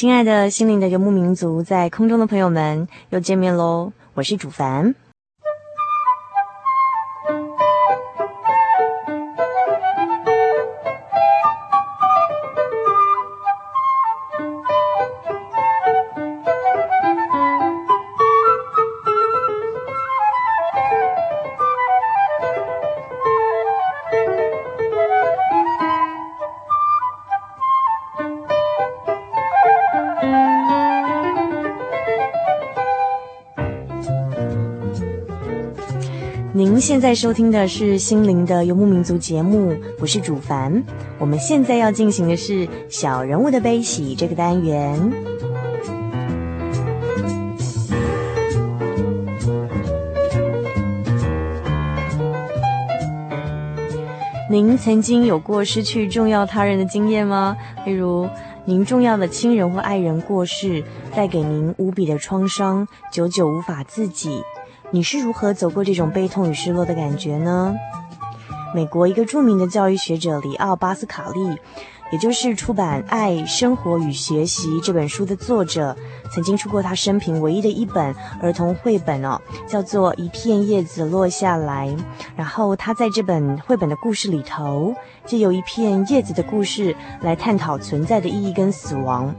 亲爱的心灵的游牧民族，在空中的朋友们，又见面喽！我是主凡。现在收听的是《心灵的游牧民族》节目，我是主凡。我们现在要进行的是“小人物的悲喜”这个单元。您曾经有过失去重要他人的经验吗？例如，您重要的亲人或爱人过世，带给您无比的创伤，久久无法自己。你是如何走过这种悲痛与失落的感觉呢？美国一个著名的教育学者里奥·巴斯卡利，也就是出版《爱、生活与学习》这本书的作者，曾经出过他生平唯一的一本儿童绘本哦，叫做《一片叶子落下来》。然后他在这本绘本的故事里头，借由一片叶子的故事来探讨存在的意义跟死亡。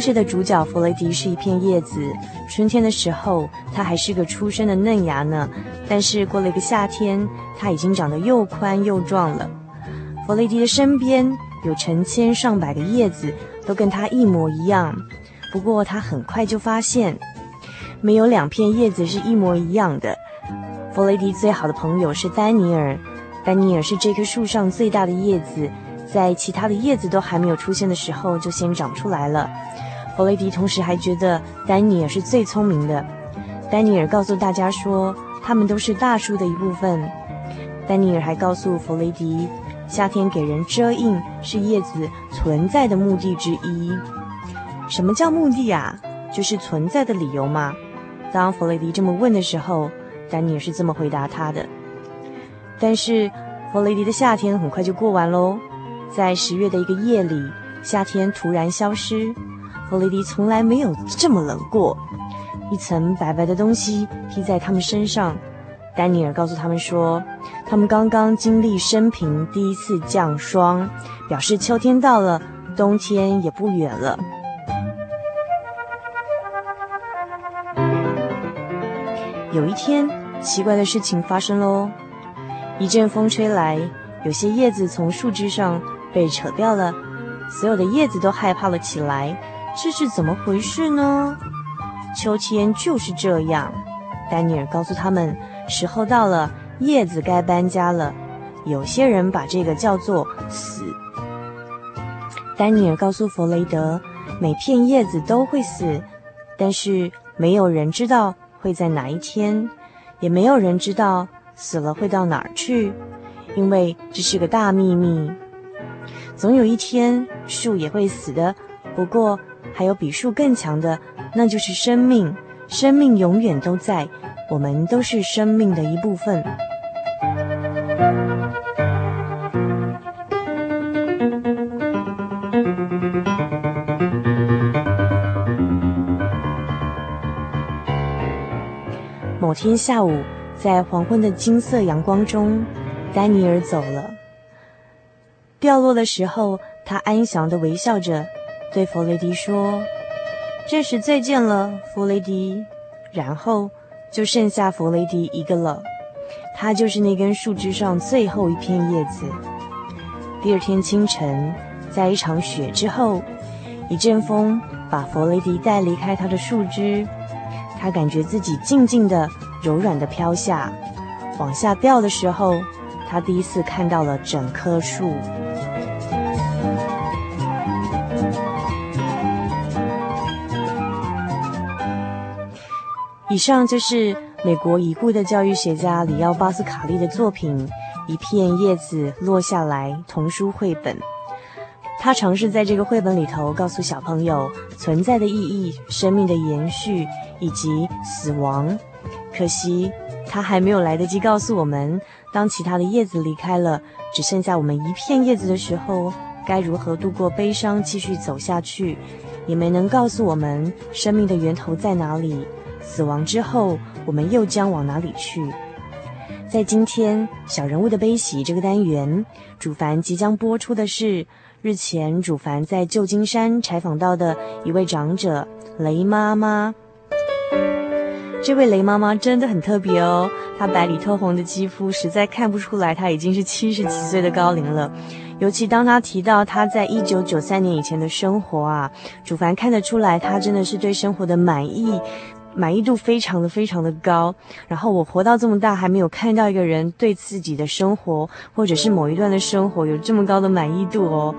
故事的主角弗雷迪是一片叶子。春天的时候，他还是个初生的嫩芽呢。但是过了一个夏天，他已经长得又宽又壮了。弗雷迪的身边有成千上百个叶子，都跟他一模一样。不过他很快就发现，没有两片叶子是一模一样的。弗雷迪最好的朋友是丹尼尔，丹尼尔是这棵树上最大的叶子，在其他的叶子都还没有出现的时候，就先长出来了。弗雷迪同时还觉得丹尼尔是最聪明的。丹尼尔告诉大家说，他们都是大树的一部分。丹尼尔还告诉弗雷迪，夏天给人遮荫是叶子存在的目的之一。什么叫目的啊？就是存在的理由嘛。当弗雷迪这么问的时候，丹尼尔是这么回答他的。但是弗雷迪的夏天很快就过完喽。在十月的一个夜里，夏天突然消失。弗雷迪从来没有这么冷过，一层白白的东西披在他们身上。丹尼尔告诉他们说，他们刚刚经历生平第一次降霜，表示秋天到了，冬天也不远了。有一天，奇怪的事情发生喽，一阵风吹来，有些叶子从树枝上被扯掉了，所有的叶子都害怕了起来。这是怎么回事呢？秋天就是这样。丹尼尔告诉他们，时候到了，叶子该搬家了。有些人把这个叫做死。丹尼尔告诉弗雷德，每片叶子都会死，但是没有人知道会在哪一天，也没有人知道死了会到哪儿去，因为这是个大秘密。总有一天，树也会死的。不过。还有比树更强的那就是生命。生命永远都在我们都是生命的一部分。某天下午在黄昏的金色阳光中丹尼尔走了。掉落的时候他安详的微笑着对弗雷迪说：“这时再见了，弗雷迪。”然后就剩下弗雷迪一个了。他就是那根树枝上最后一片叶子。第二天清晨，在一场雪之后，一阵风把弗雷迪带离开他的树枝，他感觉自己静静的、柔软的飘下，往下掉的时候，他第一次看到了整棵树。以上就是美国已故的教育学家里奥·巴斯卡利的作品《一片叶子落下来》童书绘本。他尝试在这个绘本里头告诉小朋友存在的意义、生命的延续以及死亡。可惜他还没有来得及告诉我们，当其他的叶子离开了，只剩下我们一片叶子的时候，该如何度过悲伤，继续走下去。也没能告诉我们生命的源头在哪里。死亡之后，我们又将往哪里去？在今天小人物的悲喜这个单元，主凡即将播出的是日前主凡在旧金山采访到的一位长者雷妈妈。这位雷妈妈真的很特别哦，她白里透红的肌肤实在看不出来她已经是七十几岁的高龄了。尤其当她提到她在一九九三年以前的生活啊，主凡看得出来她真的是对生活的满意。满意度非常的非常的高，然后我活到这么大还没有看到一个人对自己的生活或者是某一段的生活有这么高的满意度哦。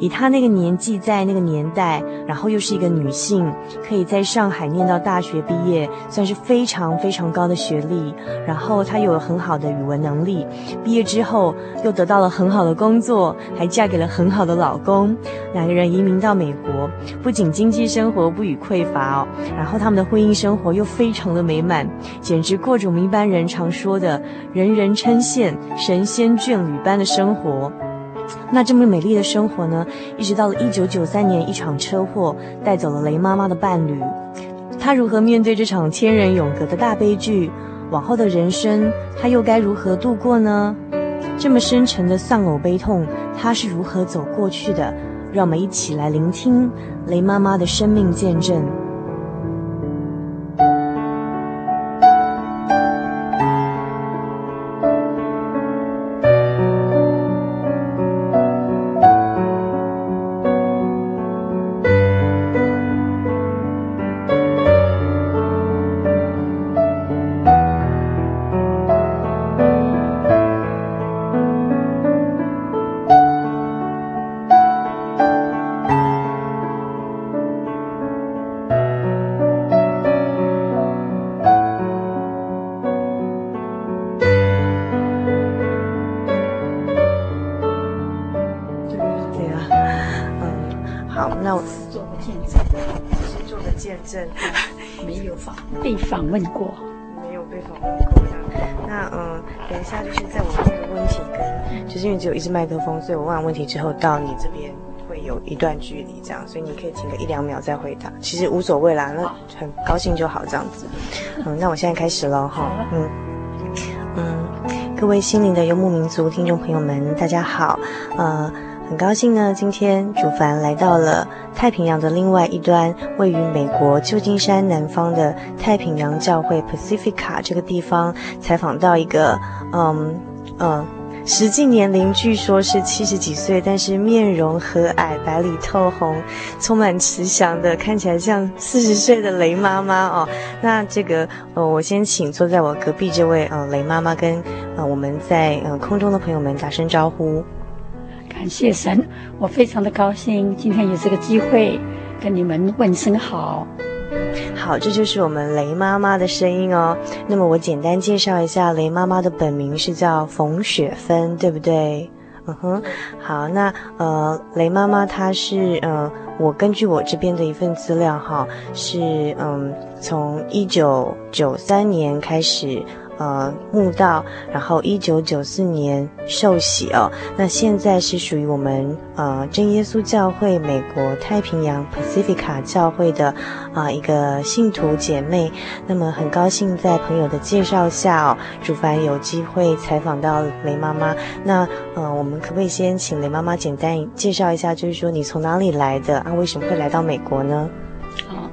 以她那个年纪，在那个年代，然后又是一个女性，可以在上海念到大学毕业，算是非常非常高的学历。然后她有很好的语文能力，毕业之后又得到了很好的工作，还嫁给了很好的老公。两个人移民到美国，不仅经济生活不予匮乏哦，然后他们的婚姻生。生活又非常的美满，简直过着我们一般人常说的“人人称羡、神仙眷侣”般的生活。那这么美丽的生活呢，一直到了一九九三年，一场车祸带走了雷妈妈的伴侣。她如何面对这场千人永隔的大悲剧？往后的人生，她又该如何度过呢？这么深沉的丧偶悲痛，她是如何走过去的？让我们一起来聆听雷妈妈的生命见证。是麦克风，所以我问完问题之后到你这边会有一段距离，这样，所以你可以停个一两秒再回答，其实无所谓啦，那很高兴就好，这样子。嗯，那我现在开始了哈，嗯嗯，各位心灵的游牧民族听众朋友们，大家好，呃，很高兴呢，今天主凡来到了太平洋的另外一端，位于美国旧金山南方的太平洋教会 Pacifica 这个地方，采访到一个，嗯嗯。实际年龄据说是七十几岁，但是面容和蔼、白里透红、充满慈祥的，看起来像四十岁的雷妈妈哦。那这个呃，我先请坐在我隔壁这位呃雷妈妈跟呃我们在呃空中的朋友们打声招呼。感谢神，我非常的高兴今天有这个机会跟你们问声好。好，这就是我们雷妈妈的声音哦。那么我简单介绍一下，雷妈妈的本名是叫冯雪芬，对不对？嗯哼。好，那呃，雷妈妈她是嗯，我根据我这边的一份资料哈，是嗯，从一九九三年开始呃慕道，然后一九九四年受洗哦。那现在是属于我们呃真耶稣教会美国太平洋 Pacifica 教会的啊、一个信徒姐妹。那么很高兴在朋友的介绍下哦，主凡有机会采访到雷妈妈。那呃我们可不可以先请雷妈妈简单介绍一下，就是说你从哪里来的啊？为什么会来到美国呢？啊，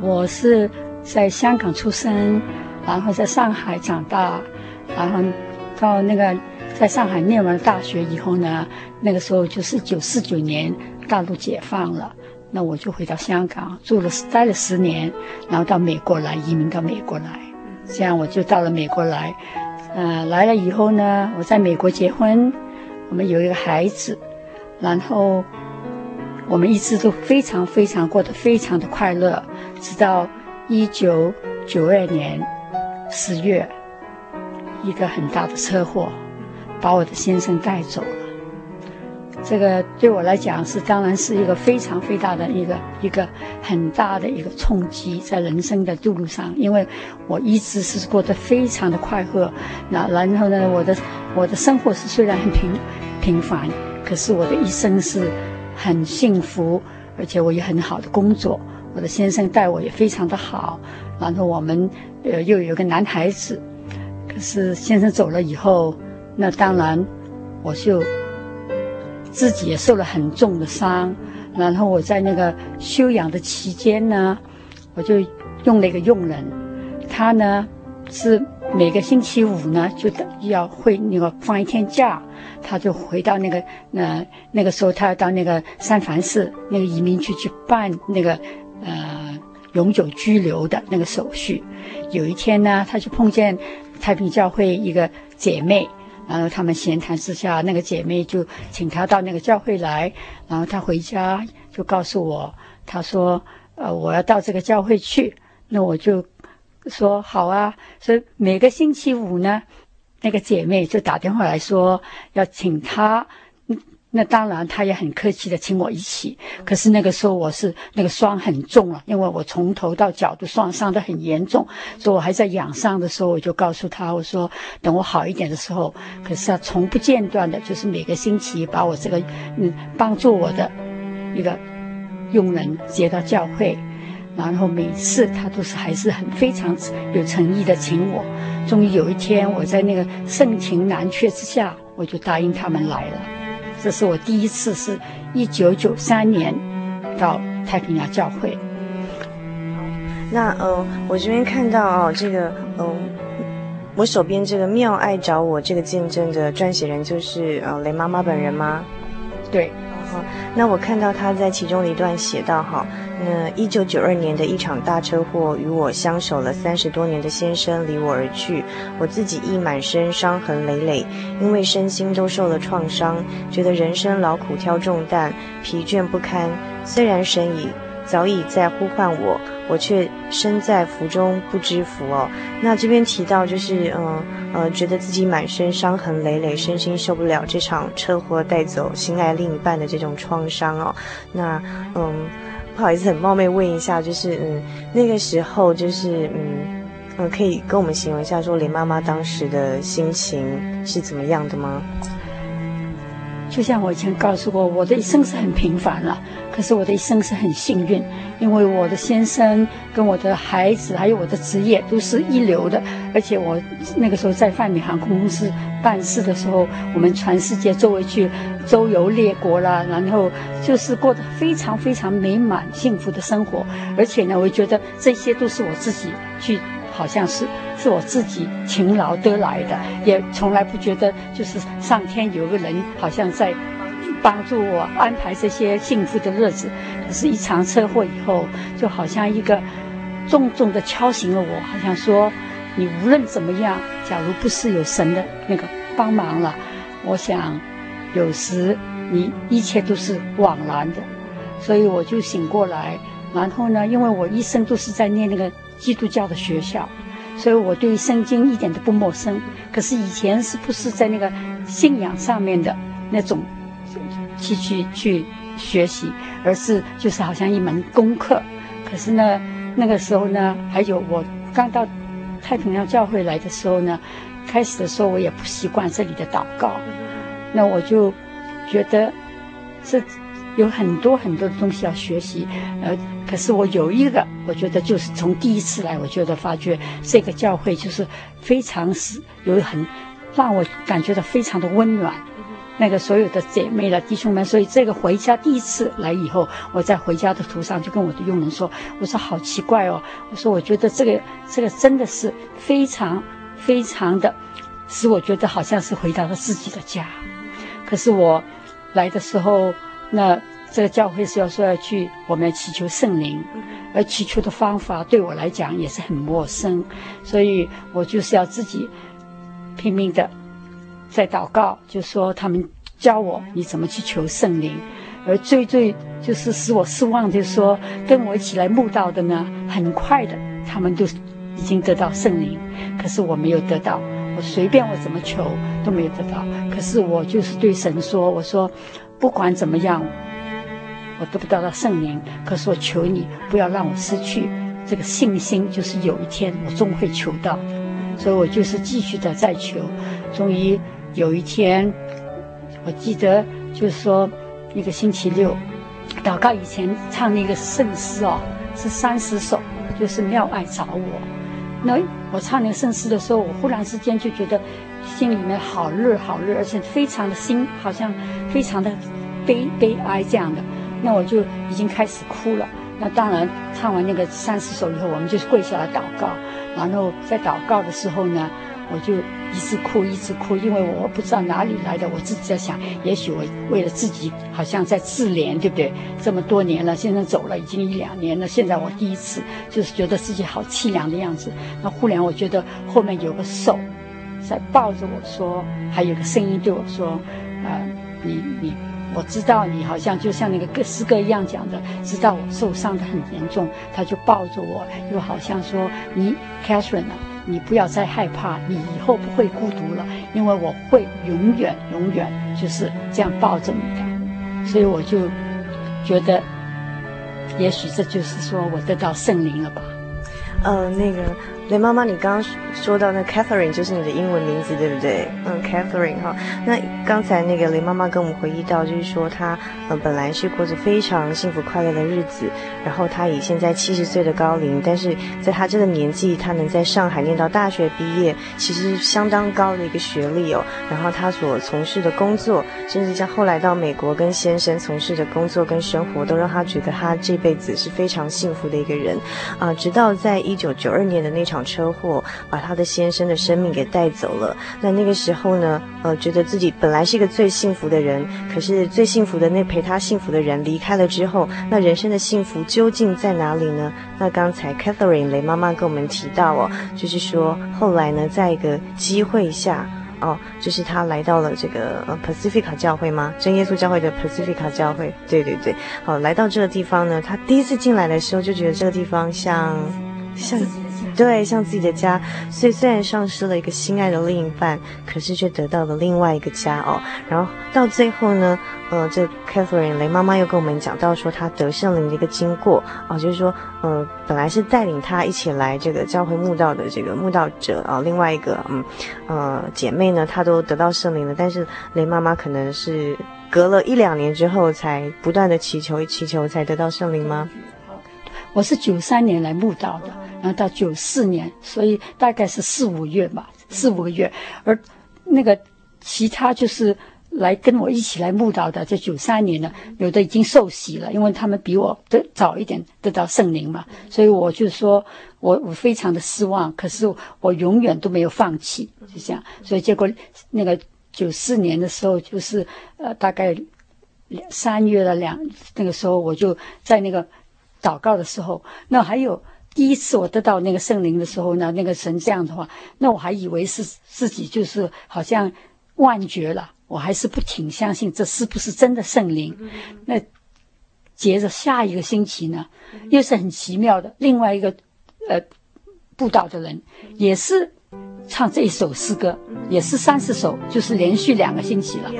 我是在香港出生。然后在上海长大，然后到那个在上海念完大学以后呢，那个时候就是九四九年大陆解放了，那我就回到香港住了待了十年，然后到美国来移民到美国来，这样我就到了美国来，呃，来了以后呢，我在美国结婚，我们有一个孩子，然后我们一直都非常非常过得非常的快乐，直到一九九二年。十月，一个很大的车祸，把我的先生带走了。这个对我来讲是，当然是一个非常非常大的一个一个很大的一个冲击，在人生的路上。因为我一直是过得非常的快乐，那然后呢，我的我的生活是虽然很平平凡，可是我的一生是很幸福，而且我也很好的工作。我的先生待我也非常的好，然后我们呃又有个男孩子，可是先生走了以后，那当然我就自己也受了很重的伤，然后我在那个休养的期间呢，我就用了一个佣人，他呢是每个星期五呢就要会那个放一天假，他就回到那个那那个时候他要到那个三藩市那个移民局去办那个。永久居留的那个手续，有一天呢，他就碰见太平教会一个姐妹，然后他们闲谈之下，那个姐妹就请他到那个教会来，然后他回家就告诉我，他说，呃，我要到这个教会去，那我就说好啊，所以每个星期五呢，那个姐妹就打电话来说要请他。那当然，他也很客气的请我一起。可是那个时候我是那个伤很重了，因为我从头到脚都伤伤得很严重，所以我还在养伤的时候，我就告诉他，我说等我好一点的时候。可是他从不间断的，就是每个星期把我这个嗯帮助我的一个佣人接到教会，然后每次他都是还是很非常有诚意的请我。终于有一天，我在那个盛情难却之下，我就答应他们来了。这是我第一次，是一九九三年到太平洋教会。那呃，我这边看到哦，这个嗯、呃，我手边这个妙爱找我这个见证的撰写人就是呃雷妈妈本人吗？对。那我看到他在其中的一段写道哈，那一九九二年的一场大车祸，与我相守了三十多年的先生离我而去，我自己亦满身伤痕累累，因为身心都受了创伤，觉得人生劳苦挑重担，疲倦不堪。虽然神已早已在呼唤我，我却身在福中不知福哦。那这边提到就是嗯。呃，觉得自己满身伤痕累累，身心受不了这场车祸带走心爱另一半的这种创伤哦。那嗯，不好意思，很冒昧问一下，就是嗯，那个时候就是嗯嗯、可以跟我们形容一下，说林妈妈当时的心情是怎么样的吗？就像我以前告诉过，我的一生是很平凡了，可是我的一生是很幸运，因为我的先生跟我的孩子还有我的职业都是一流的，而且我那个时候在泛美航空公司办事的时候，我们全世界周围去周游列国啦，然后就是过得非常非常美满幸福的生活，而且呢，我觉得这些都是我自己去。好像是是我自己勤劳得来的，也从来不觉得就是上天有个人好像在帮助我安排这些幸福的日子。可是，一场车祸以后，就好像一个重重的敲醒了我，好像说你无论怎么样，假如不是有神的那个帮忙了，我想有时你一切都是枉然的。所以我就醒过来，然后呢，因为我一生都是在念那个。基督教的学校，所以我对圣经一点都不陌生。可是以前是不是在那个信仰上面的那种去去去学习，而是就是好像一门功课。可是呢，那个时候呢，还有我刚到太平洋教会来的时候呢，开始的时候我也不习惯这里的祷告，那我就觉得是有很多很多的东西要学习，呃，可是我有一个，我觉得就是从第一次来，我觉得发觉这个教会就是非常是有很让我感觉到非常的温暖。那个所有的姐妹了弟兄们，所以这个回家第一次来以后，我在回家的途上就跟我的佣人说：“我说好奇怪哦，我说我觉得这个这个真的是非常非常的，使我觉得好像是回到了自己的家。可是我来的时候，那这个教会是要说要去我们要祈求圣灵，而祈求的方法对我来讲也是很陌生，所以我就是要自己拼命的。”在祷告，就说他们教我你怎么去求圣灵，而最最就是使我失望，就是说跟我一起来慕道的呢，很快的他们都已经得到圣灵，可是我没有得到，我随便我怎么求都没有得到，可是我就是对神说，我说不管怎么样，我得不到到圣灵，可是我求你不要让我失去这个信心，就是有一天我终会求到，所以我就是继续的在求，终于。有一天，我记得就是说，一个星期六，祷告以前唱那个圣诗哦，是三十首，就是妙爱找我。那我唱那个圣诗的时候，我忽然之间就觉得心里面好热好热，而且非常的心好像非常的悲悲哀这样的。那我就已经开始哭了。那当然唱完那个三十首以后，我们就跪下来祷告。然后在祷告的时候呢，我就。一直哭，一直哭，因为我不知道哪里来的。我自己在想，也许我为了自己，好像在自怜，对不对？这么多年了，现在走了已经一两年了。现在我第一次就是觉得自己好凄凉的样子。那忽然我觉得后面有个手在抱着我说，还有个声音对我说：“啊、呃，你你，我知道你好像就像那个歌诗歌一样讲的，知道我受伤的很严重。”他就抱着我，又好像说：“你，Catherine 啊。”你不要再害怕，你以后不会孤独了，因为我会永远永远就是这样抱着你的，所以我就觉得，也许这就是说我得到圣灵了吧。呃，那个。雷妈妈，你刚刚说到那 Catherine 就是你的英文名字，对不对？嗯，Catherine 哈。那刚才那个雷妈妈跟我们回忆到，就是说她呃本来是过着非常幸福快乐的日子，然后她以现在七十岁的高龄，但是在她这个年纪，她能在上海念到大学毕业，其实相当高的一个学历哦。然后她所从事的工作，甚至像后来到美国跟先生从事的工作跟生活，都让她觉得她这辈子是非常幸福的一个人啊。直到在一九九二年的那场。车祸把他的先生的生命给带走了。那那个时候呢，呃，觉得自己本来是一个最幸福的人，可是最幸福的那陪他幸福的人离开了之后，那人生的幸福究竟在哪里呢？那刚才 Catherine 雷妈妈跟我们提到哦，就是说后来呢，在一个机会下，哦，就是他来到了这个呃 Pacifica 教会吗？真耶稣教会的 Pacifica 教会，对对对，好，来到这个地方呢，他第一次进来的时候就觉得这个地方像像。对，像自己的家，所以虽然丧失了一个心爱的另一半，可是却得到了另外一个家哦。然后到最后呢，呃，这 Catherine 雷妈妈又跟我们讲到说，她得圣灵的一个经过哦，就是说，呃，本来是带领她一起来这个教会慕道的这个慕道者啊，另外一个嗯呃姐妹呢，她都得到圣灵了，但是雷妈妈可能是隔了一两年之后，才不断的祈求祈求，才得到圣灵吗？我是九三年来慕道的。然后到九四年，所以大概是四五月吧，四五个月。而那个其他就是来跟我一起来慕道的，这九三年呢，有的已经受洗了，因为他们比我的早一点得到圣灵嘛。所以我就说我我非常的失望，可是我永远都没有放弃，就这样。所以结果那个九四年的时候，就是呃大概两三月的两那个时候，我就在那个祷告的时候，那还有。第一次我得到那个圣灵的时候呢，那个神这样的话，那我还以为是自己就是好像幻觉了，我还是不挺相信这是不是真的圣灵。那接着下一个星期呢，又是很奇妙的，另外一个呃布道的人也是唱这一首诗歌，也是三十首，就是连续两个星期了，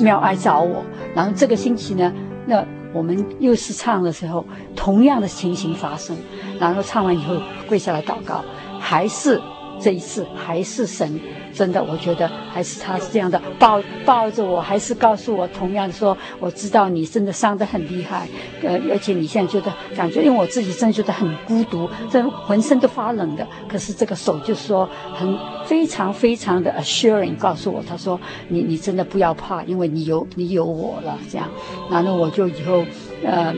妙爱找我。然后这个星期呢，那。我们又是唱的时候，同样的情形发生，然后唱完以后跪下来祷告，还是这一次还是神，真的，我觉得还是他是这样的，抱抱着我，还是告诉我，同样说，我知道你真的伤得很厉害，呃，而且你现在觉得感觉，因为我自己真的觉得很孤独，这浑身都发冷的。可是这个手就说很非常非常的 assuring，告诉我，他说你你真的不要怕，因为你有你有我了，这样。然后我就以后，呃，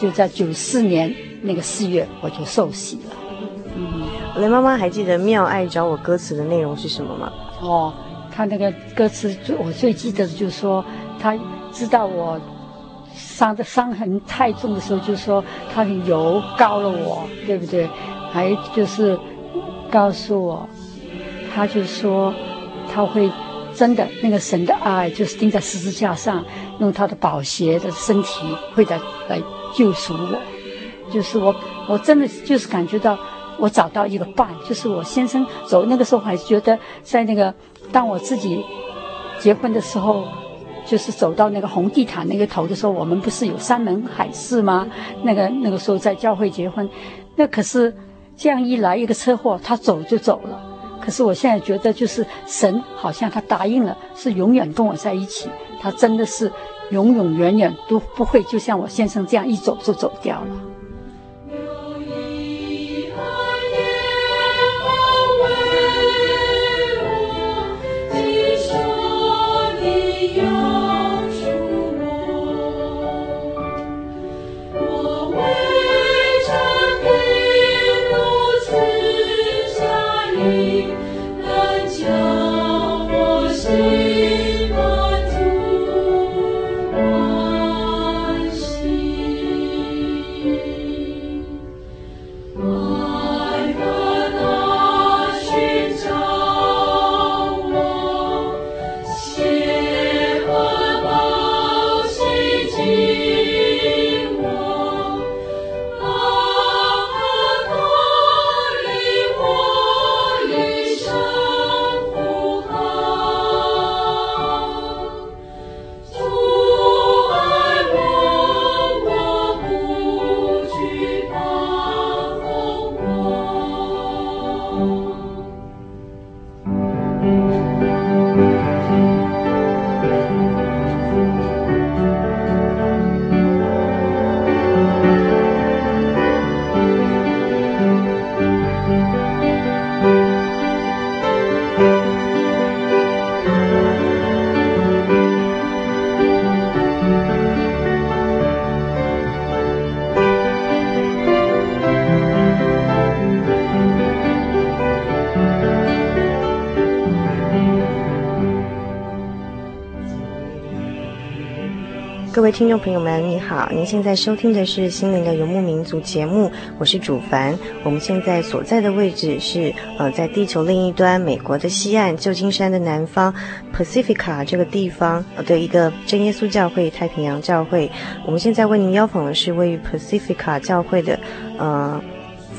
就在九四年那个四月，我就受洗了。雷妈妈还记得“妙爱找我”歌词的内容是什么吗？哦，他那个歌词最我最记得的就是说，他知道我伤的伤痕太重的时候，就说他的油膏了我，对不对？还就是告诉我，他就说他会真的那个神的爱，就是钉在十字架上，用他的宝血的身体会来来救赎我，就是我我真的就是感觉到。我找到一个伴，就是我先生走那个时候，还觉得在那个当我自己结婚的时候，就是走到那个红地毯那个头的时候，我们不是有山盟海誓吗？那个那个时候在教会结婚，那可是这样一来一个车祸，他走就走了。可是我现在觉得，就是神好像他答应了，是永远跟我在一起，他真的是永永远远都不会，就像我先生这样一走就走掉了。听众朋友们，你好！您现在收听的是《心灵的游牧民族》节目，我是主凡。我们现在所在的位置是呃，在地球另一端，美国的西岸，旧金山的南方，Pacifica 这个地方的一个真耶稣教会——太平洋教会。我们现在为您邀访的是位于 Pacifica 教会的呃。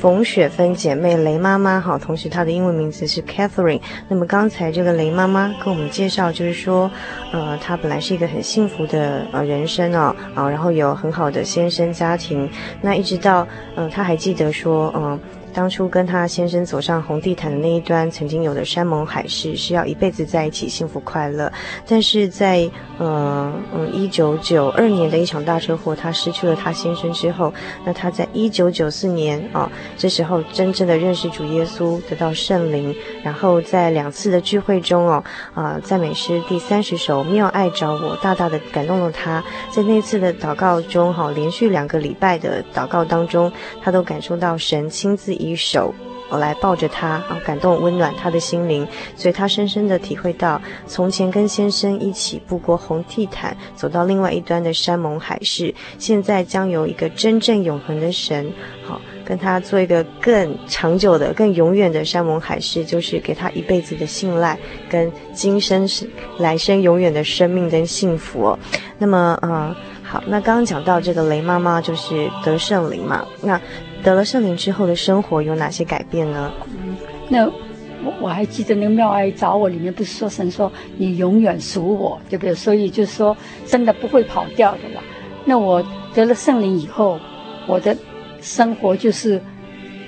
冯雪芬姐妹雷妈妈，好，同时她的英文名字是 Catherine。那么刚才这个雷妈妈跟我们介绍，就是说，呃，她本来是一个很幸福的呃人生哦，啊，然后有很好的先生家庭，那一直到，呃，她还记得说，嗯、当初跟他先生走上红地毯的那一端，曾经有的山盟海誓是要一辈子在一起，幸福快乐。但是在呃嗯一九九二年的一场大车祸，他失去了他先生之后，那他在一九九四年啊、哦，这时候真正的认识主耶稣，得到圣灵，然后在两次的聚会中哦啊赞美诗第三十首《妙爱找我》，大大的感动了他。在那次的祷告中哈、哦，连续两个礼拜的祷告当中，他都感受到神亲自。一手，我来抱着他，啊，感动温暖他的心灵，所以他深深的体会到，从前跟先生一起步过红地毯，走到另外一端的山盟海誓，现在将有一个真正永恒的神，好，跟他做一个更长久的、更永远的山盟海誓，就是给他一辈子的信赖，跟今生是来生永远的生命跟幸福。那么，嗯，好，那刚刚讲到这个雷妈妈就是得圣灵嘛，那。得了圣灵之后的生活有哪些改变呢？嗯，那我我还记得那个妙爱找我里面不是说神说你永远属我，对不对？所以就是说真的不会跑掉的啦。那我得了圣灵以后，我的生活就是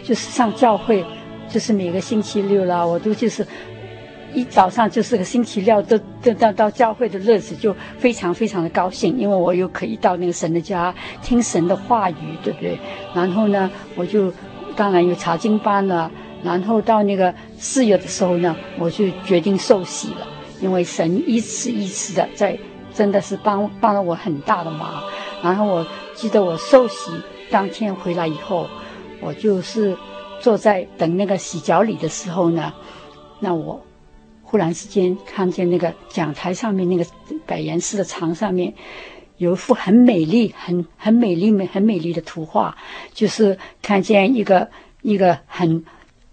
就是上教会，就是每个星期六啦，我都就是一早上就是个星期六，都都到到教会的日子就非常非常的高兴，因为我又可以到那个神的家听神的话语，对不对？然后呢，我就当然有查经班了。然后到那个四月的时候呢，我就决定受洗了，因为神一次一次的在，真的是帮帮了我很大的忙。然后我记得我受洗当天回来以后，我就是坐在等那个洗脚礼的时候呢，那我忽然之间看见那个讲台上面那个百颜师的墙上面有一幅很美丽、很很美丽、美很美丽的图画，就是看见一个一个很。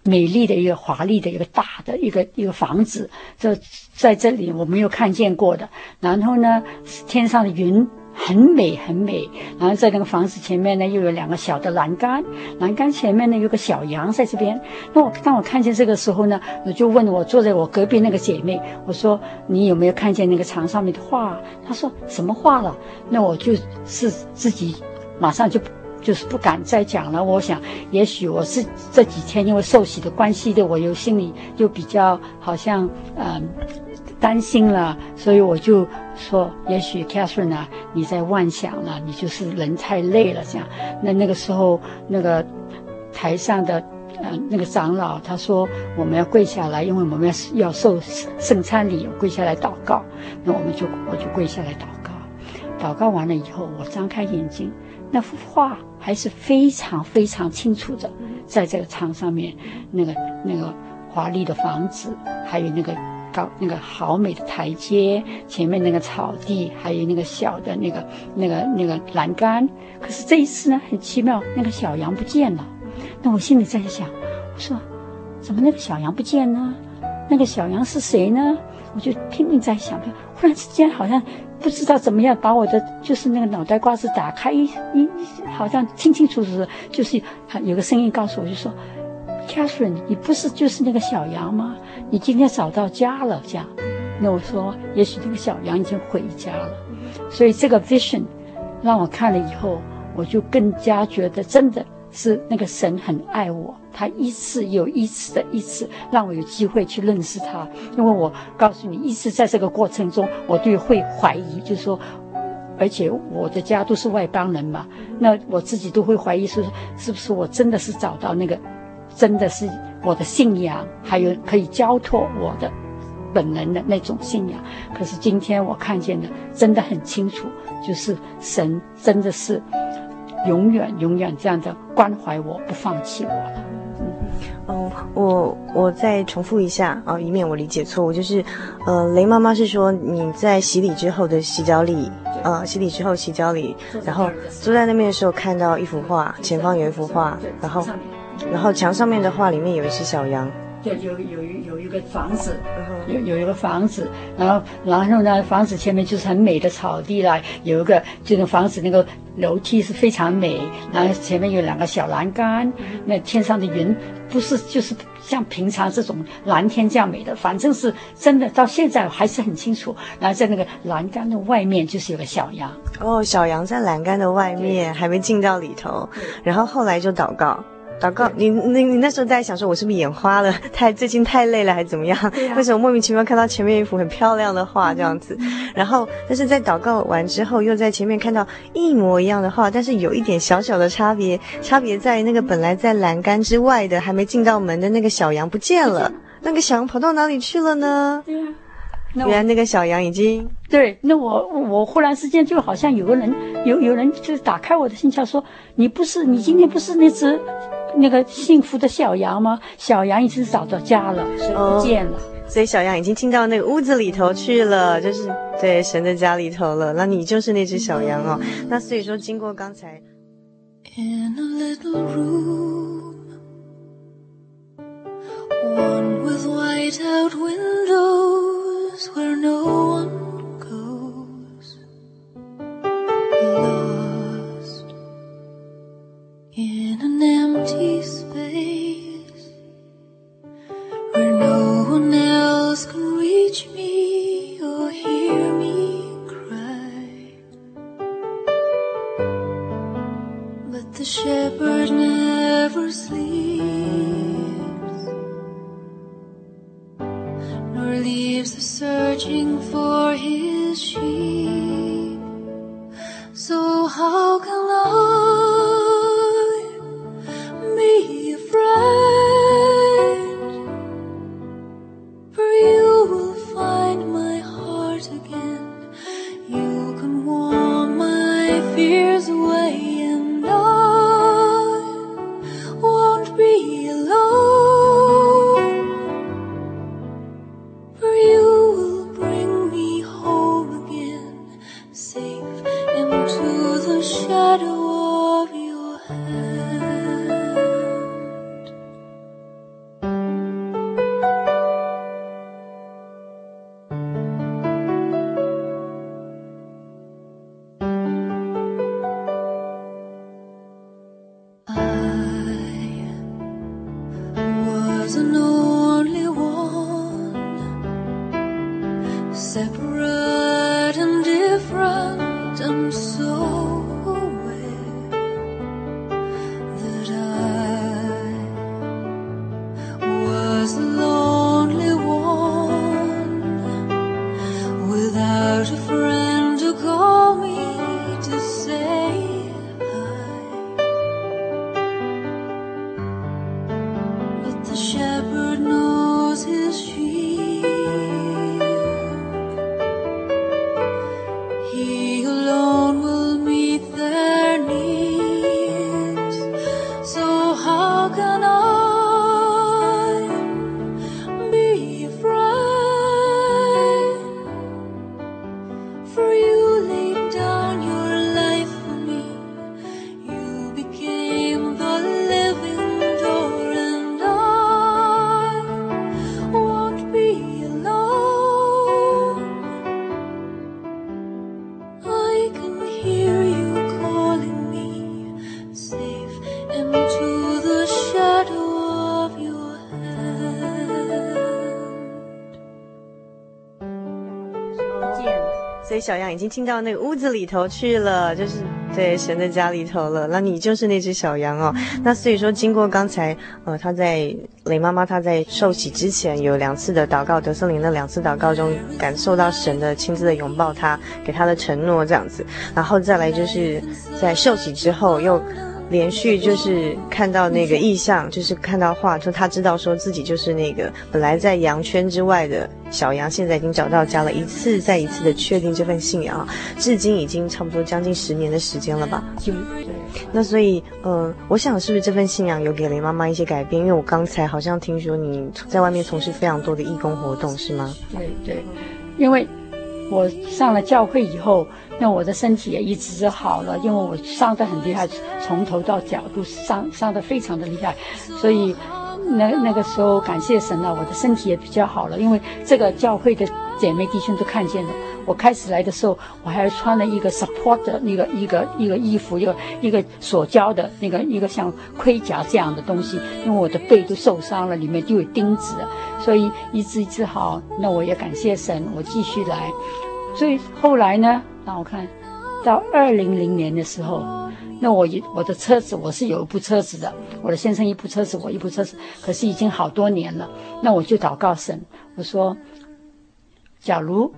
美丽的一个华丽的一个大的一个一个房子，这在这里我没有看见过的。然后呢，天上的云很美很美。然后在那个房子前面呢，又有两个小的栏杆，栏杆前面呢有个小羊在这边。那我当我看见这个时候呢，我就问我坐在我隔壁那个姐妹，我说你有没有看见那个墙上面的画？她说什么画了？那我就是自己马上就。就是不敢再讲了。我想，也许我是这几天因为受洗的关系的，我又心里就比较好像嗯担心了，所以我就说，也许 Catherine 啊，你在妄想了，你就是人太累了这样。那那个时候，那个台上的呃那个长老他说我们要跪下来，因为我们要要受圣餐礼，跪下来祷告。那我们就我就跪下来祷告。祷告完了以后，我张开眼睛，那幅画。还是非常非常清楚的，在这个墙上面，那个那个华丽的房子，还有那个到那个好美的台阶，前面那个草地，还有那个小的那个那个那个栏杆。可是这一次呢，很奇妙，那个小羊不见了。那我心里在想，我说，怎么那个小羊不见呢？那个小羊是谁呢？我就拼命在想，忽然之间好像。不知道怎么样把我的就是那个脑袋瓜子打开一一好像清清楚楚的，就是有个声音告诉我，就说，Catherine，你不是就是那个小羊吗？你今天找到家了，这样。那我说，也许那个小羊已经回家了。所以这个 vision 让我看了以后，我就更加觉得真的。是那个神很爱我，他一次又一次的一次让我有机会去认识他。因为我告诉你，一直在这个过程中，我对会怀疑，就是说，而且我的家都是外邦人嘛，那我自己都会怀疑说，是不是我真的是找到那个，真的是我的信仰，还有可以交托我的本人的那种信仰。可是今天我看见的真的很清楚，就是神真的是。永远永远这样的关怀我，不放弃我了。嗯，哦，我我再重复一下啊，以免我理解错误。就是，呃，雷妈妈是说你在洗礼之后的洗脚礼，呃，洗礼之后洗脚礼，然后坐在那边的时候看到一幅画，前方有一幅画，然后，然后墙上面的画里面有一只小羊。对，有有有一个房子，有有一个房子，然后然后呢，房子前面就是很美的草地啦，有一个这种房子那个楼梯是非常美，然后前面有两个小栏杆，那天上的云不是就是像平常这种蓝天这样美的，反正是真的，到现在还是很清楚。然后在那个栏杆的外面就是有个小羊，哦，小羊在栏杆的外面还没进到里头，然后后来就祷告。祷告，你你你那时候在想说，我是不是眼花了？太最近太累了，还是怎么样？啊。为什么莫名其妙看到前面一幅很漂亮的画这样子？然后，但是在祷告完之后，又在前面看到一模一样的画，但是有一点小小的差别，差别在那个本来在栏杆之外的，还没进到门的那个小羊不见了。那个小羊跑到哪里去了呢？对啊。原来那个小羊已经对，那我我忽然之间就好像有个人有有人就打开我的心窍说，你不是你今天不是那只那个幸福的小羊吗？小羊已经找到家了，所以不见了。哦，所以小羊已经进到那个屋子里头去了，就是对神的家里头了。那你就是那只小羊哦。那所以说，经过刚才。In a little room, one with white out windows. Where no one 小羊已经进到那个屋子里头去了，就是对神的家里头了。那你就是那只小羊哦。那所以说，经过刚才呃，他在雷妈妈她在受洗之前有两次的祷告，德瑟琳的两次祷告中感受到神的亲自的拥抱他，给他的承诺这样子。然后再来就是在受洗之后又。连续就是看到那个意象，就是看到画，说他知道说自己就是那个本来在羊圈之外的小羊，现在已经找到家了，一次再一次的确定这份信仰，至今已经差不多将近十年的时间了吧？就对。那所以，嗯、呃，我想是不是这份信仰有给雷妈妈一些改变？因为我刚才好像听说你在外面从事非常多的义工活动，是吗？对对，因为我上了教会以后。那我的身体也一直好了，因为我伤得很厉害，从头到脚都伤伤得非常的厉害，所以那那个时候感谢神了，我的身体也比较好了。因为这个教会的姐妹弟兄都看见了，我开始来的时候，我还穿了一个 support 的那个一个一个衣服，一个一个锁胶的那个一个像盔甲这样的东西，因为我的背都受伤了，里面就有钉子，所以一直一直好。那我也感谢神，我继续来。所以后来呢，让我看到二零零年的时候，那我一我的车子我是有一部车子的，我的先生一部车子，我一部车子，可是已经好多年了。那我就祷告神，我说，假如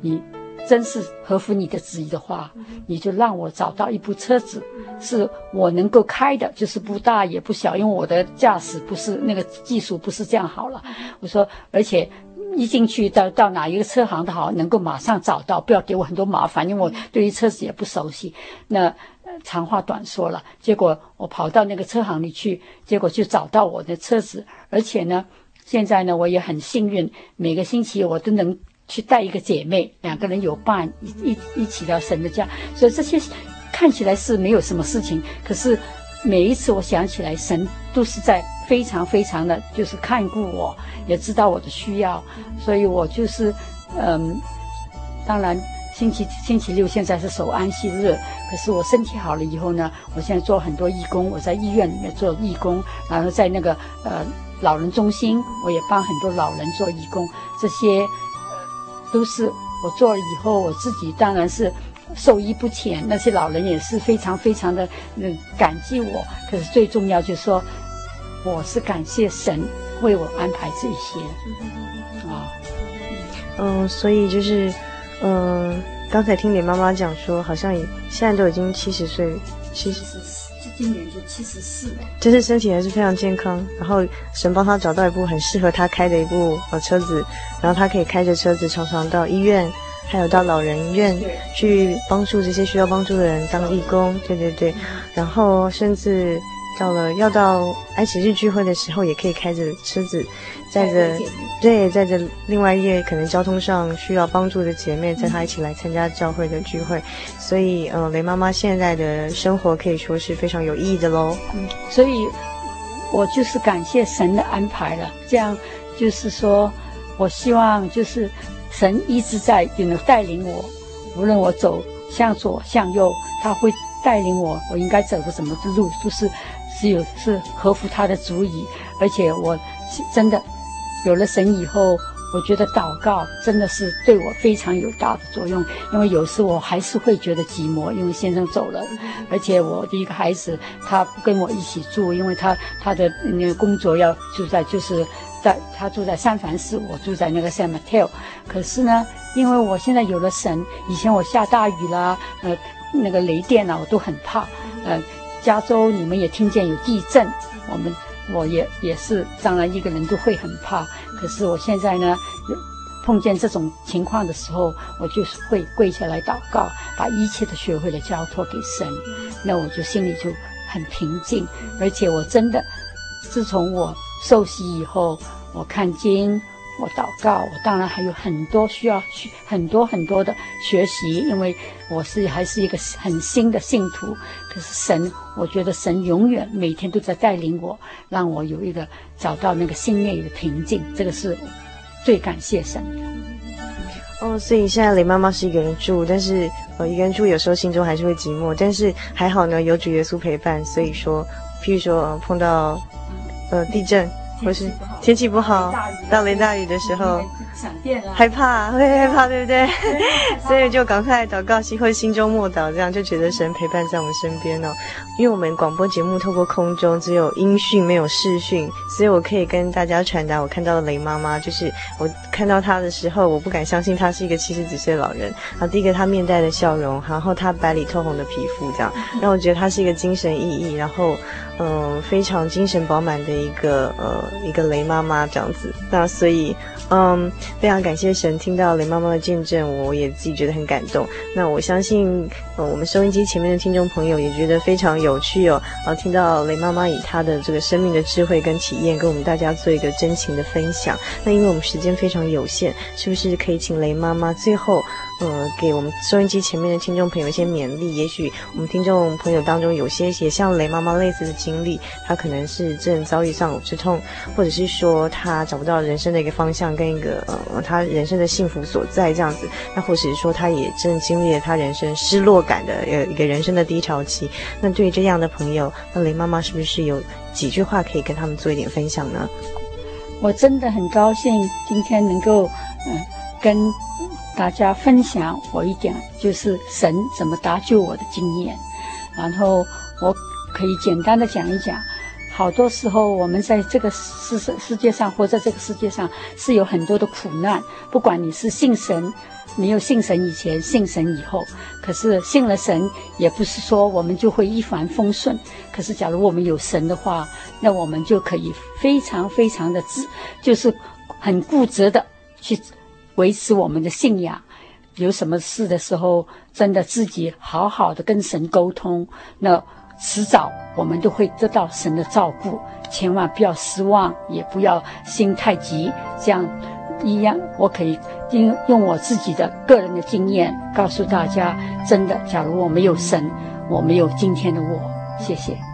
你真是合乎你的旨意的话，你就让我找到一部车子，是我能够开的，就是不大也不小，因为我的驾驶不是那个技术不是这样好了。我说，而且一进去到到哪一个车行的好，能够马上找到，不要给我很多麻烦，因为我对于车子也不熟悉。那长话短说了，结果我跑到那个车行里去，结果就找到我的车子，而且呢，现在呢我也很幸运，每个星期我都能。去带一个姐妹，两个人有伴，一一一起到神的家，所以这些看起来是没有什么事情，可是每一次我想起来，神都是在非常非常的就是看顾我，也知道我的需要，所以我就是嗯，当然星期星期六现在是守安息日，可是我身体好了以后呢，我现在做很多义工，我在医院里面做义工，然后在那个呃老人中心，我也帮很多老人做义工，这些。都是我做了以后，我自己当然是受益不浅。那些老人也是非常非常的嗯感激我。可是最重要就是说，我是感谢神为我安排这些啊。嗯，所以就是，嗯，刚才听你妈妈讲说，好像也现在都已经七十岁，七十四，今年就七十四了，就是身体还是非常健康。然后神帮他找到一部很适合他开的一部呃车子，然后他可以开着车子常常到医院，还有到老人院去帮助这些需要帮助的人当义工。对对对，然后甚至。到了要到爱启日聚会的时候，也可以开着车子，载着对载着另外一些可能交通上需要帮助的姐妹，载她一起来参加教会的聚会。所以，呃，雷妈妈现在的生活可以说是非常有意义的喽。嗯，所以我就是感谢神的安排了。这样就是说，我希望就是神一直在有能带领我，无论我走向左向右，他会带领我，我应该走的什么的路，就是。只有是合乎他的主意，而且我真的有了神以后，我觉得祷告真的是对我非常有大的作用。因为有时我还是会觉得寂寞，因为先生走了，而且我的一个孩子他不跟我一起住，因为他他的那个工作要住在就是在他住在三藩市，我住在那个 San Mateo。可是呢，因为我现在有了神，以前我下大雨啦，呃，那个雷电啊，我都很怕，呃。加州，你们也听见有地震，我们我也也是，当然一个人都会很怕。可是我现在呢，碰见这种情况的时候，我就是会跪下来祷告，把一切都学会了交托给神，那我就心里就很平静。而且我真的，自从我受洗以后，我看经。我祷告，我当然还有很多需要去很多很多的学习，因为我是还是一个很新的信徒。可是神，我觉得神永远每天都在带领我，让我有一个找到那个心内的平静。这个是最感谢神的。哦，所以现在雷妈妈是一个人住，但是呃，一个人住有时候心中还是会寂寞，但是还好呢，有主耶稣陪伴。所以说，譬如说，碰到呃地震。或是天气不好，大雷大雨的时候，害怕会害怕，对不对？所以就赶快祷告，或心中默祷，这样就觉得神陪伴在我们身边哦。因为我们广播节目透过空中只有音讯没有视讯，所以我可以跟大家传达我看到的雷妈妈，就是我看到她的时候，我不敢相信她是一个七十几岁的老人。啊，第一个她面带的笑容，然后她白里透红的皮肤，这样让我觉得她是一个精神奕奕，然后。嗯，非常精神饱满的一个呃一个雷妈妈这样子，那所以嗯非常感谢神，听到雷妈妈的见证，我也自己觉得很感动。那我相信，呃，我们收音机前面的听众朋友也觉得非常有趣哦，然后听到雷妈妈以她的这个生命的智慧跟体验，跟我们大家做一个真情的分享。那因为我们时间非常有限，是不是可以请雷妈妈最后？呃，给我们收音机前面的听众朋友一些勉励。也许我们听众朋友当中有些也像雷妈妈类似的经历，他可能是正遭遇丧偶之痛，或者是说他找不到人生的一个方向跟一个呃他人生的幸福所在这样子。那或者是说他也正经历了他人生失落感的呃一个人生的低潮期。那对于这样的朋友，那雷妈妈是不是有几句话可以跟他们做一点分享呢？我真的很高兴今天能够嗯、跟。大家分享我一点，就是神怎么搭救我的经验，然后我可以简单的讲一讲。好多时候，我们在这个世世世界上，或在这个世界上，是有很多的苦难。不管你是信神，没有信神以前，信神以后，可是信了神，也不是说我们就会一帆风顺。可是，假如我们有神的话，那我们就可以非常非常的自，就是很固执的去。维持我们的信仰，有什么事的时候，真的自己好好的跟神沟通，那迟早我们都会得到神的照顾。千万不要失望，也不要心太急。这样一样，我可以用用我自己的个人的经验告诉大家：真的，假如我没有神，我没有今天的我。谢谢。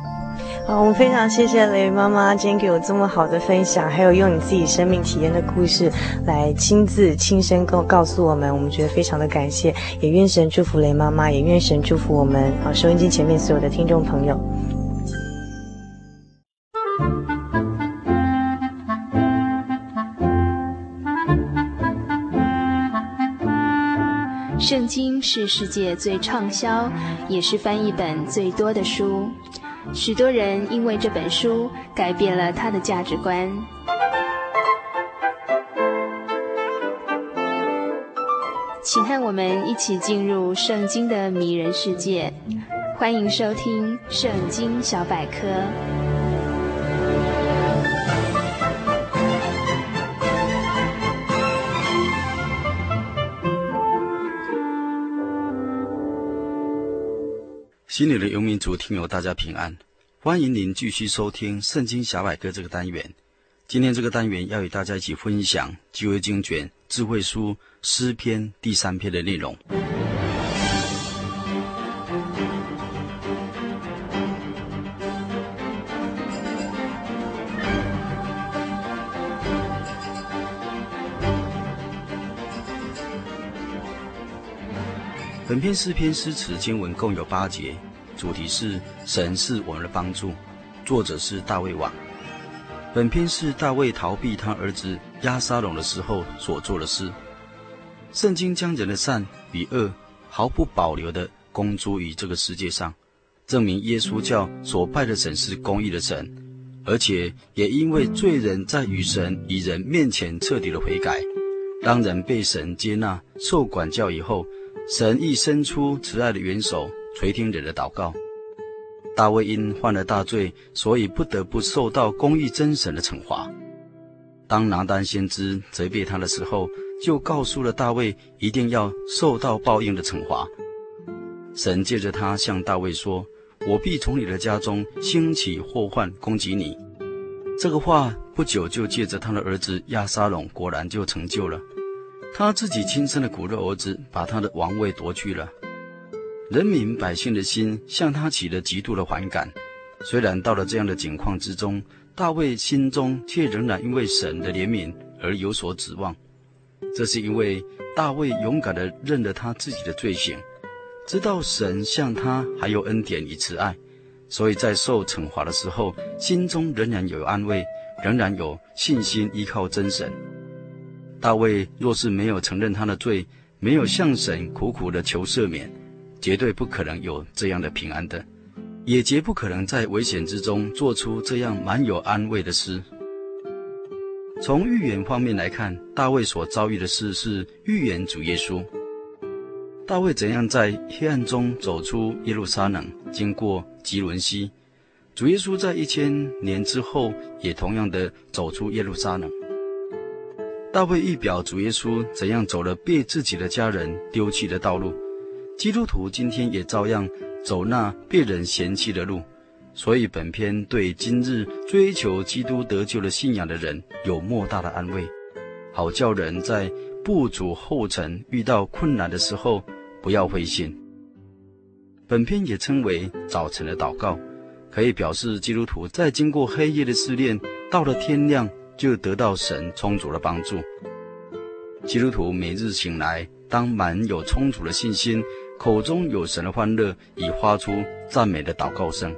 好，我们非常谢谢雷妈妈今天给我这么好的分享，还有用你自己生命体验的故事来亲自亲身告告诉我们，我们觉得非常的感谢，也愿神祝福雷妈妈，也愿神祝福我们啊收音机前面所有的听众朋友。圣经是世界最畅销，也是翻译本最多的书。许多人因为这本书改变了他的价值观。请和我们一起进入圣经的迷人世界。欢迎收听《圣经小百科》。心里的游民族听友，大家平安，欢迎您继续收听《圣经小百科》这个单元。今天这个单元要与大家一起分享旧约经卷智慧书诗篇第三篇的内容。本篇诗篇诗词经文共有八节，主题是神是我们的帮助，作者是大卫王。本篇是大卫逃避他儿子押沙龙的时候所做的诗。圣经将人的善与恶毫不保留地公诸于这个世界上，证明耶稣教所拜的神是公义的神，而且也因为罪人在与神与人面前彻底的悔改，当人被神接纳、受管教以后，神亦伸出慈爱的援手，垂听人的祷告。大卫因犯了大罪，所以不得不受到公义真神的惩罚。当拿单先知责备他的时候，就告诉了大卫一定要受到报应的惩罚。神借着他向大卫说：“我必从你的家中兴起祸患攻击你。”这个话不久就借着他的儿子亚沙龙，果然就成就了。他自己亲生的骨肉儿子把他的王位夺去了。人民百姓的心向他起了极度的反感，虽然到了这样的境况之中，大卫心中却仍然因为神的怜悯而有所指望。这是因为大卫勇敢地认了他自己的罪行，知道神向他还有恩典与慈爱，所以在受惩罚的时候，心中仍然有安慰，仍然有信心依靠真神。大卫若是没有承认他的罪，没有向神苦苦的求赦免，绝对不可能有这样的平安的，也绝不可能在危险之中做出这样蛮有安慰的诗。从预言方面来看，大卫所遭遇的事是预言主耶稣。大卫怎样在黑暗中走出耶路撒冷，经过吉伦西，主耶稣在一千年之后也同样的走出耶路撒冷。大卫预表主耶稣怎样走了被自己的家人丢弃的道路。基督徒今天也照样走那被人嫌弃的路，所以本篇对今日追求基督得救的信仰的人有莫大的安慰，好叫人在不足后尘遇到困难的时候不要灰心。本篇也称为早晨的祷告，可以表示基督徒在经过黑夜的试炼，到了天亮就得到神充足的帮助。基督徒每日醒来，当满有充足的信心。口中有神的欢乐，以发出赞美的祷告声。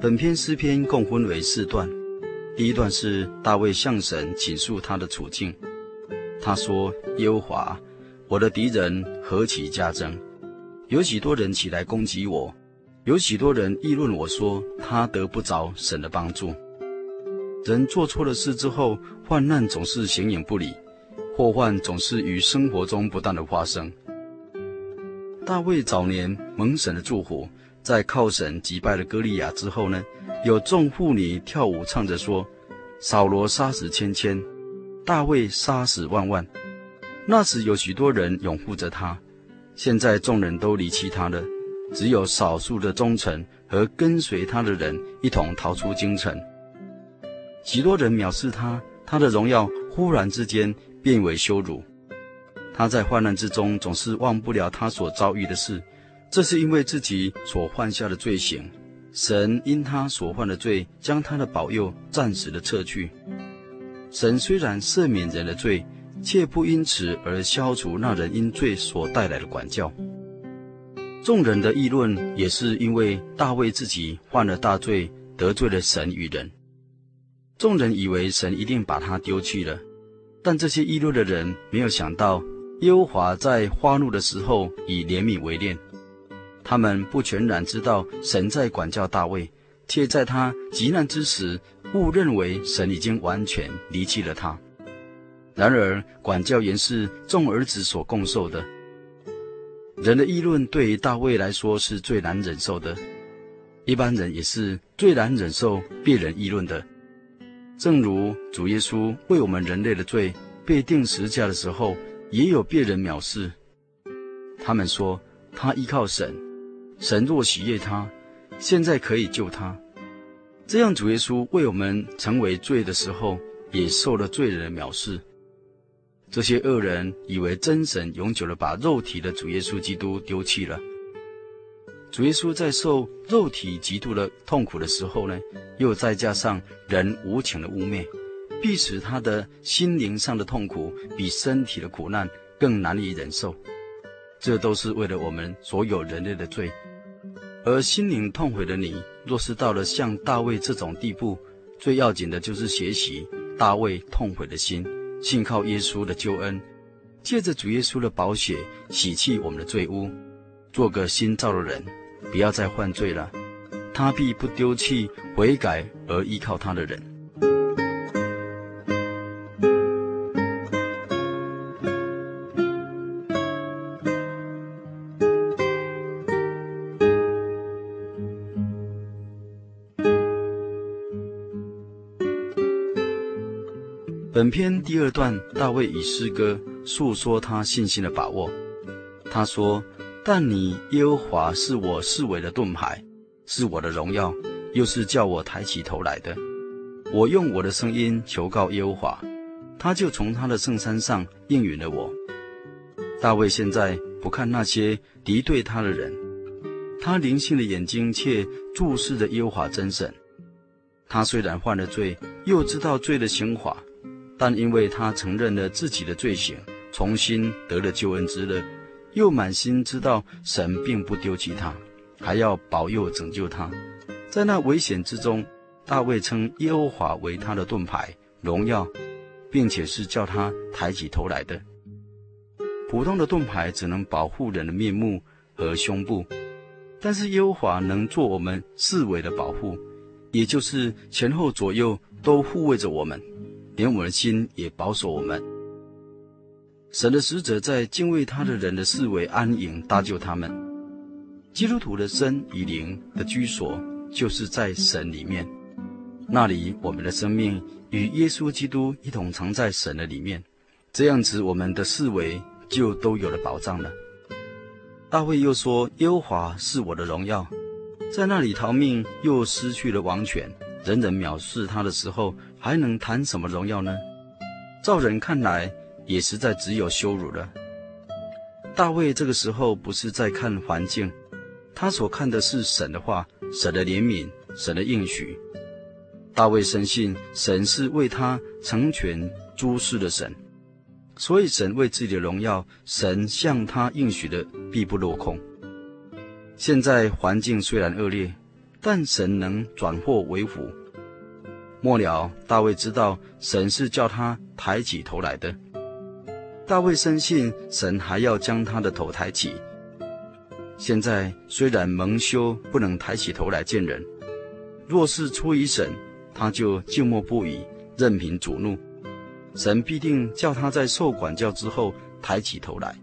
本篇诗篇共分为四段，第一段是大卫向神倾诉他的处境。他说：“耶和华，我的敌人何其加增，有许多人起来攻击我。”有许多人议论我说，他得不着神的帮助。人做错了事之后，患难总是形影不离，祸患总是于生活中不断的发生。大卫早年蒙神的祝福，在靠神击败了歌利亚之后呢，有众妇女跳舞唱着说：“扫罗杀死千千，大卫杀死万万。”那时有许多人拥护着他，现在众人都离弃他了。只有少数的忠臣和跟随他的人一同逃出京城。许多人藐视他，他的荣耀忽然之间变为羞辱。他在患难之中总是忘不了他所遭遇的事，这是因为自己所犯下的罪行。神因他所犯的罪，将他的保佑暂时的撤去。神虽然赦免人的罪，却不因此而消除那人因罪所带来的管教。众人的议论也是因为大卫自己犯了大罪，得罪了神与人。众人以为神一定把他丢弃了，但这些议论的人没有想到，耶和华在发怒的时候以怜悯为念。他们不全然知道神在管教大卫，却在他急难之时误认为神已经完全离弃了他。然而，管教原是众儿子所共受的。人的议论对于大卫来说是最难忍受的，一般人也是最难忍受别人议论的。正如主耶稣为我们人类的罪被钉十架的时候，也有别人藐视。他们说他依靠神，神若喜悦他，现在可以救他。这样，主耶稣为我们成为罪的时候，也受了罪人的藐视。这些恶人以为真神永久的把肉体的主耶稣基督丢弃了。主耶稣在受肉体极度的痛苦的时候呢，又再加上人无情的污蔑，必使他的心灵上的痛苦比身体的苦难更难以忍受。这都是为了我们所有人类的罪。而心灵痛悔的你，若是到了像大卫这种地步，最要紧的就是学习大卫痛悔的心。信靠耶稣的救恩，借着主耶稣的宝血洗去我们的罪污，做个新造的人，不要再犯罪了。他必不丢弃悔改而依靠他的人。本篇第二段，大卫以诗歌诉说他信心的把握。他说：“但你耶和华是我视为的盾牌，是我的荣耀，又是叫我抬起头来的。我用我的声音求告耶和华，他就从他的圣山上应允了我。”大卫现在不看那些敌对他的人，他灵性的眼睛却注视着耶和华真神。他虽然犯了罪，又知道罪的刑罚。但因为他承认了自己的罪行，重新得了救恩之乐，又满心知道神并不丢弃他，还要保佑拯救他，在那危险之中，大卫称耶和华为他的盾牌、荣耀，并且是叫他抬起头来的。普通的盾牌只能保护人的面目和胸部，但是耶和华能做我们四围的保护，也就是前后左右都护卫着我们。连我们的心也保守我们。神的使者在敬畏他的人的四围安营搭救他们。基督徒的身与灵的居所就是在神里面，那里我们的生命与耶稣基督一同藏在神的里面。这样子，我们的四围就都有了保障了。大卫又说：“耶和华是我的荣耀，在那里逃命又失去了王权。”人人藐视他的时候，还能谈什么荣耀呢？照人看来，也实在只有羞辱了。大卫这个时候不是在看环境，他所看的是神的话、神的怜悯、神的应许。大卫深信神是为他成全诸事的神，所以神为自己的荣耀，神向他应许的必不落空。现在环境虽然恶劣。但神能转祸为福。末了，大卫知道神是叫他抬起头来的。大卫深信神还要将他的头抬起。现在虽然蒙羞，不能抬起头来见人，若是出于神，他就静默不语，任凭主怒。神必定叫他在受管教之后抬起头来。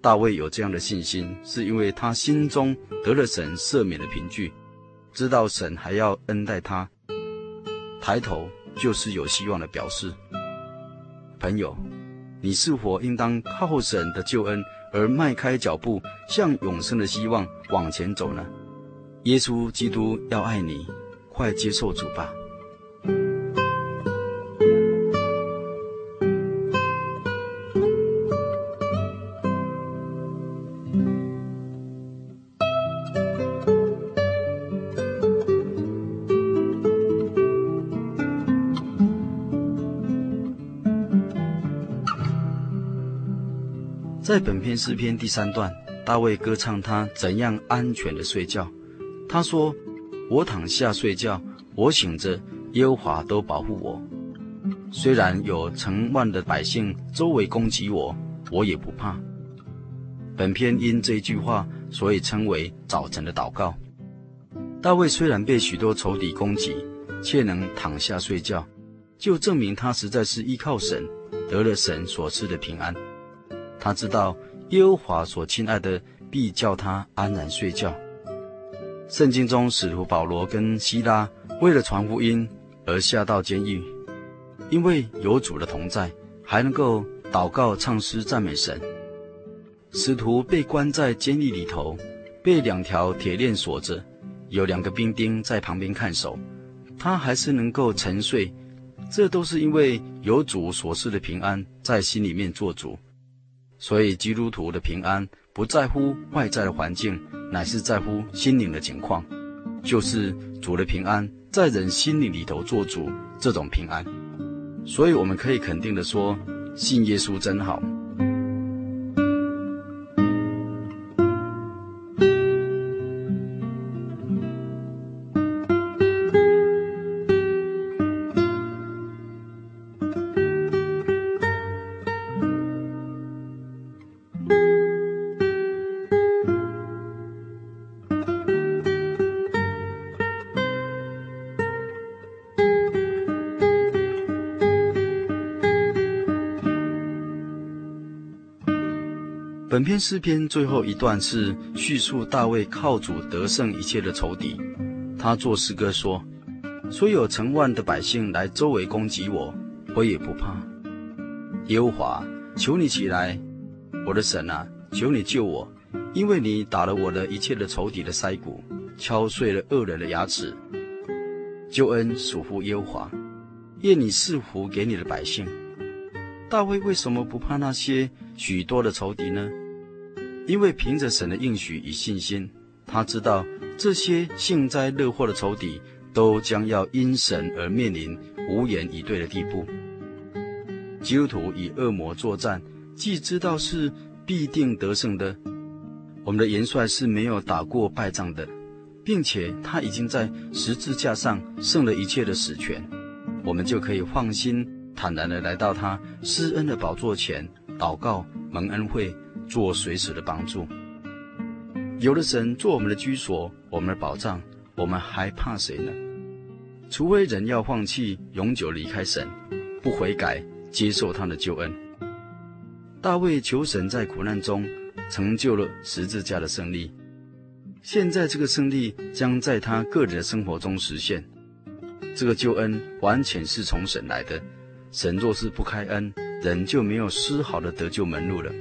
大卫有这样的信心，是因为他心中得了神赦免的凭据，知道神还要恩待他。抬头就是有希望的表示。朋友，你是否应当靠神的救恩而迈开脚步，向永生的希望往前走呢？耶稣基督要爱你，快接受主吧。在本篇诗篇第三段，大卫歌唱他怎样安全的睡觉。他说：“我躺下睡觉，我醒着，耶和华都保护我。虽然有成万的百姓周围攻击我，我也不怕。”本篇因这句话所以称为早晨的祷告。大卫虽然被许多仇敌攻击，却能躺下睡觉，就证明他实在是依靠神，得了神所赐的平安。他知道耶和华所亲爱的必叫他安然睡觉。圣经中使徒保罗跟希拉为了传福音而下到监狱，因为有主的同在，还能够祷告、唱诗、赞美神。使徒被关在监狱里头，被两条铁链锁着。有两个兵丁在旁边看守，他还是能够沉睡，这都是因为有主所赐的平安在心里面做主。所以基督徒的平安不在乎外在的环境，乃是在乎心灵的情况，就是主的平安在人心里里头做主，这种平安。所以我们可以肯定的说，信耶稣真好。本篇诗篇最后一段是叙述大卫靠主得胜一切的仇敌。他作诗歌说：“虽有成万的百姓来周围攻击我，我也不怕。耶和华，求你起来，我的神啊，求你救我，因为你打了我的一切的仇敌的腮骨，敲碎了恶人的牙齿。救恩属乎耶和华，愿你赐福给你的百姓。”大卫为什么不怕那些许多的仇敌呢？因为凭着神的应许与信心，他知道这些幸灾乐祸的仇敌都将要因神而面临无言以对的地步。基督徒与恶魔作战，既知道是必定得胜的，我们的元帅是没有打过败仗的，并且他已经在十字架上胜了一切的死权，我们就可以放心。坦然地来到他施恩的宝座前祷告，蒙恩惠，做随时的帮助。有了神做我们的居所，我们的保障，我们还怕谁呢？除非人要放弃，永久离开神，不悔改，接受他的救恩。大卫求神在苦难中成就了十字架的胜利，现在这个胜利将在他个人的生活中实现。这个救恩完全是从神来的。神若是不开恩，人就没有丝毫的得救门路了。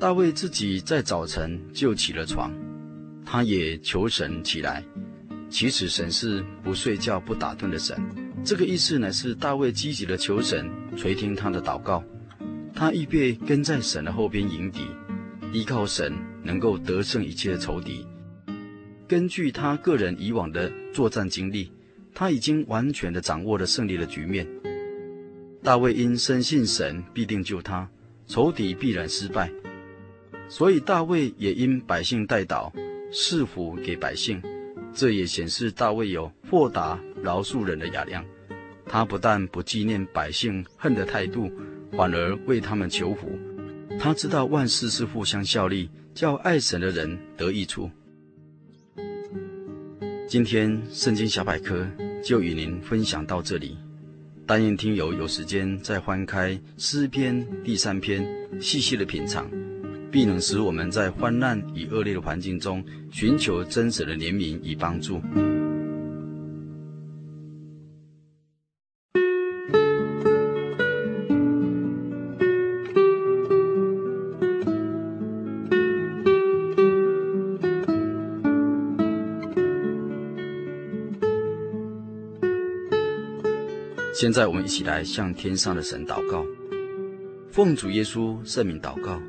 大卫自己在早晨就起了床，他也求神起来。其实神是不睡觉、不打盹的神。这个意思乃是大卫积极的求神垂听他的祷告，他预备跟在神的后边迎敌，依靠神能够得胜一切仇敌。根据他个人以往的作战经历，他已经完全的掌握了胜利的局面。大卫因深信神必定救他，仇敌必然失败，所以大卫也因百姓代祷，赐福给百姓。这也显示大卫有豁达饶恕人的雅量。他不但不纪念百姓恨的态度，反而为他们求福。他知道万事是互相效力，叫爱神的人得益处。今天圣经小百科就与您分享到这里。但愿听友有时间再翻开诗篇第三篇，细细的品尝，必能使我们在患难与恶劣的环境中，寻求真实的怜悯与帮助。现在我们一起来向天上的神祷告，奉主耶稣圣名祷告。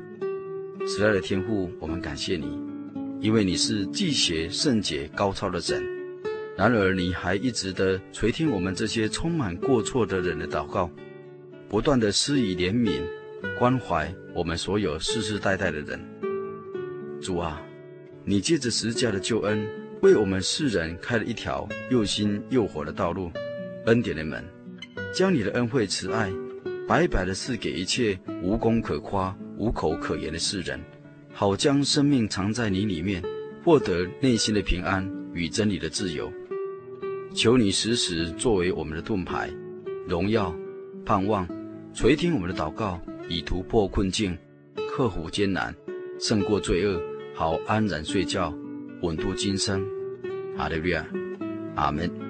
慈爱的天父，我们感谢你，因为你是既邪圣洁高超的神。然而你还一直的垂听我们这些充满过错的人的祷告，不断的施以怜悯关怀我们所有世世代代的人。主啊，你借着十架的救恩，为我们世人开了一条又新又活的道路，恩典的门。将你的恩惠慈爱，白白的赐给一切无功可夸、无口可言的世人，好将生命藏在你里面，获得内心的平安与真理的自由。求你时时作为我们的盾牌，荣耀、盼望，垂听我们的祷告，以突破困境，克服艰难，胜过罪恶，好安然睡觉，稳度今生。阿利路亚，阿门。